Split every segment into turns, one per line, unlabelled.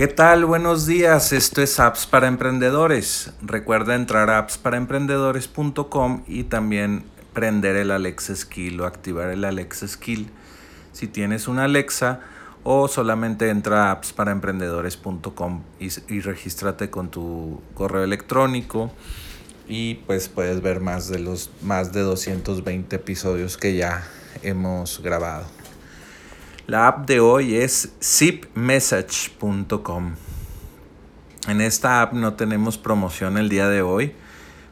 ¿Qué tal? Buenos días, esto es Apps para Emprendedores. Recuerda entrar a appsparaemprendedores.com y también prender el Alexa Skill o activar el Alexa Skill. Si tienes una Alexa o solamente entra a appsparaemprendedores.com y, y regístrate con tu correo electrónico y pues puedes ver más de los más de 220 episodios que ya hemos grabado. La app de hoy es zipmessage.com. En esta app no tenemos promoción el día de hoy,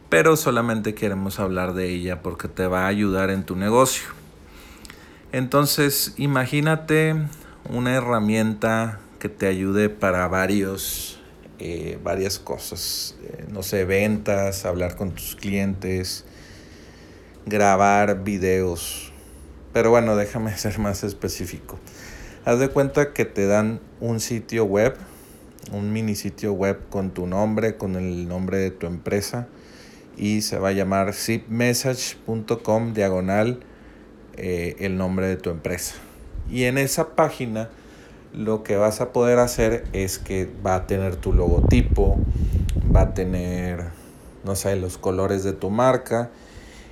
pero solamente queremos hablar de ella porque te va a ayudar en tu negocio. Entonces, imagínate una herramienta que te ayude para varios, eh, varias cosas. Eh, no sé, ventas, hablar con tus clientes, grabar videos, pero bueno, déjame ser más específico. Haz de cuenta que te dan un sitio web, un mini sitio web con tu nombre, con el nombre de tu empresa y se va a llamar zipmessage.com diagonal eh, el nombre de tu empresa. Y en esa página lo que vas a poder hacer es que va a tener tu logotipo, va a tener, no sé, los colores de tu marca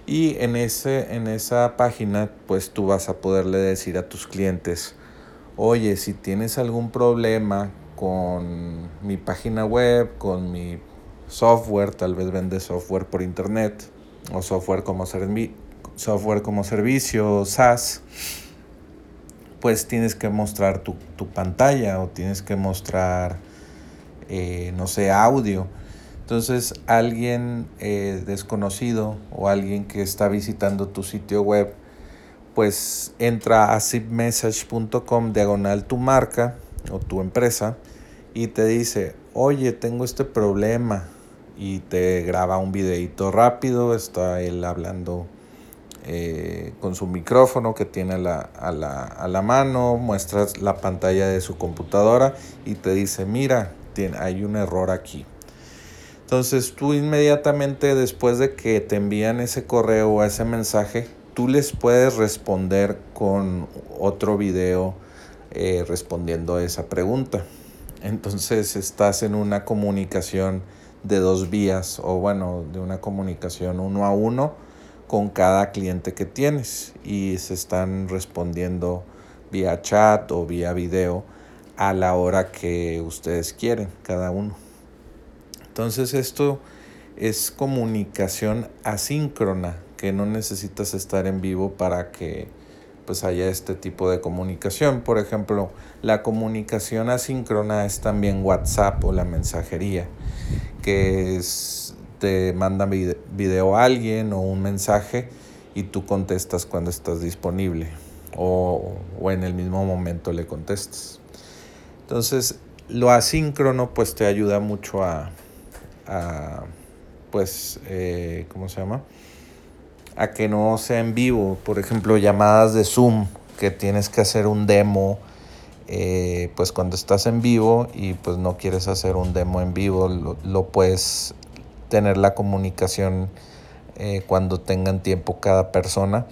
y en, ese, en esa página, pues tú vas a poderle decir a tus clientes, oye, si tienes algún problema con mi página web, con mi software, tal vez vendes software por internet o software como, software como servicio, SaaS, pues tienes que mostrar tu, pantalla o tienes que mostrar, eh, no sé, audio entonces alguien eh, desconocido o alguien que está visitando tu sitio web, pues entra a zipmessage.com diagonal tu marca o tu empresa y te dice, oye, tengo este problema y te graba un videito rápido, está él hablando eh, con su micrófono que tiene a la, a, la, a la, mano, muestras la pantalla de su computadora y te dice, mira, tiene, hay un error aquí. Entonces tú inmediatamente después de que te envían ese correo o ese mensaje, tú les puedes responder con otro video eh, respondiendo a esa pregunta. Entonces estás en una comunicación de dos vías o bueno, de una comunicación uno a uno con cada cliente que tienes y se están respondiendo vía chat o vía video a la hora que ustedes quieren, cada uno. Entonces esto es comunicación asíncrona, que no necesitas estar en vivo para que pues haya este tipo de comunicación. Por ejemplo, la comunicación asíncrona es también WhatsApp o la mensajería, que es, te manda video a alguien o un mensaje y tú contestas cuando estás disponible o, o en el mismo momento le contestas. Entonces, lo asíncrono pues te ayuda mucho a, a, pues, eh, ¿cómo se llama? A que no sea en vivo, por ejemplo, llamadas de Zoom, que tienes que hacer un demo, eh, pues cuando estás en vivo y pues no quieres hacer un demo en vivo, lo, puedes tener la comunicación eh, cuando tengan tiempo cada persona.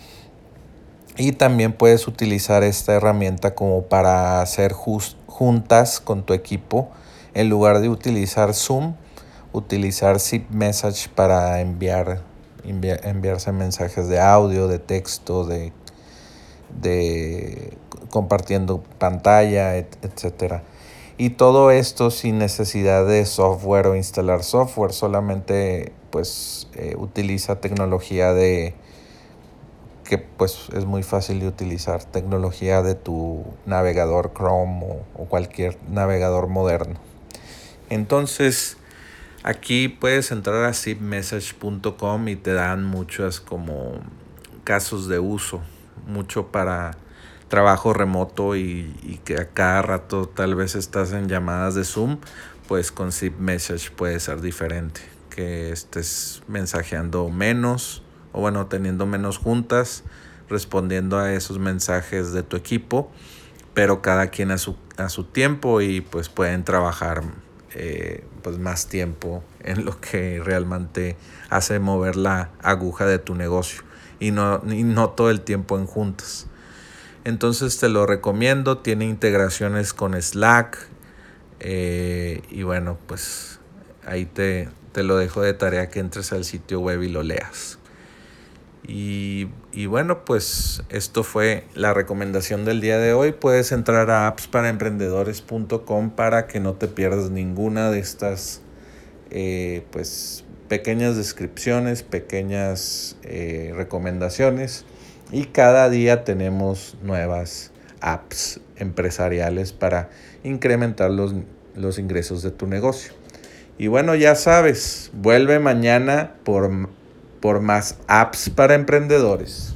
Y también puedes utilizar esta herramienta como para hacer juntas con tu equipo. En lugar de utilizar Zoom, utilizar Zip Message para enviar, enviarse mensajes de audio, de texto, de, de compartiendo pantalla, etc. Y todo esto sin necesidad de software o instalar software, solamente pues eh, utiliza tecnología de que pues es muy fácil de utilizar, tecnología de tu navegador Chrome o cualquier navegador moderno. Entonces, Aquí puedes entrar a zipmessage.com y te dan muchos como casos de uso, mucho para trabajo remoto y, que a cada rato tal vez estás en llamadas de Zoom, pues con ZipMessage puede ser diferente, que estés mensajeando menos o bueno, teniendo menos juntas, respondiendo a esos mensajes de tu equipo, pero cada quien a su, a su tiempo y pues pueden trabajar eh, pues más tiempo en lo que realmente hace mover la aguja de tu negocio y no, no todo el tiempo en juntas. Entonces te lo recomiendo, tiene integraciones con Slack, Eh, y bueno, pues ahí te, te lo dejo de tarea que entres al sitio web y lo leas. Y, y, bueno, pues esto fue la recomendación del día de hoy. Puedes entrar a appsparaemprendedores.com para que no te pierdas ninguna de estas eh, pues, pequeñas descripciones, pequeñas eh, recomendaciones. Y cada día tenemos nuevas apps empresariales para incrementar los, los ingresos de tu negocio. Y bueno, ya sabes, vuelve mañana por por más apps para emprendedores.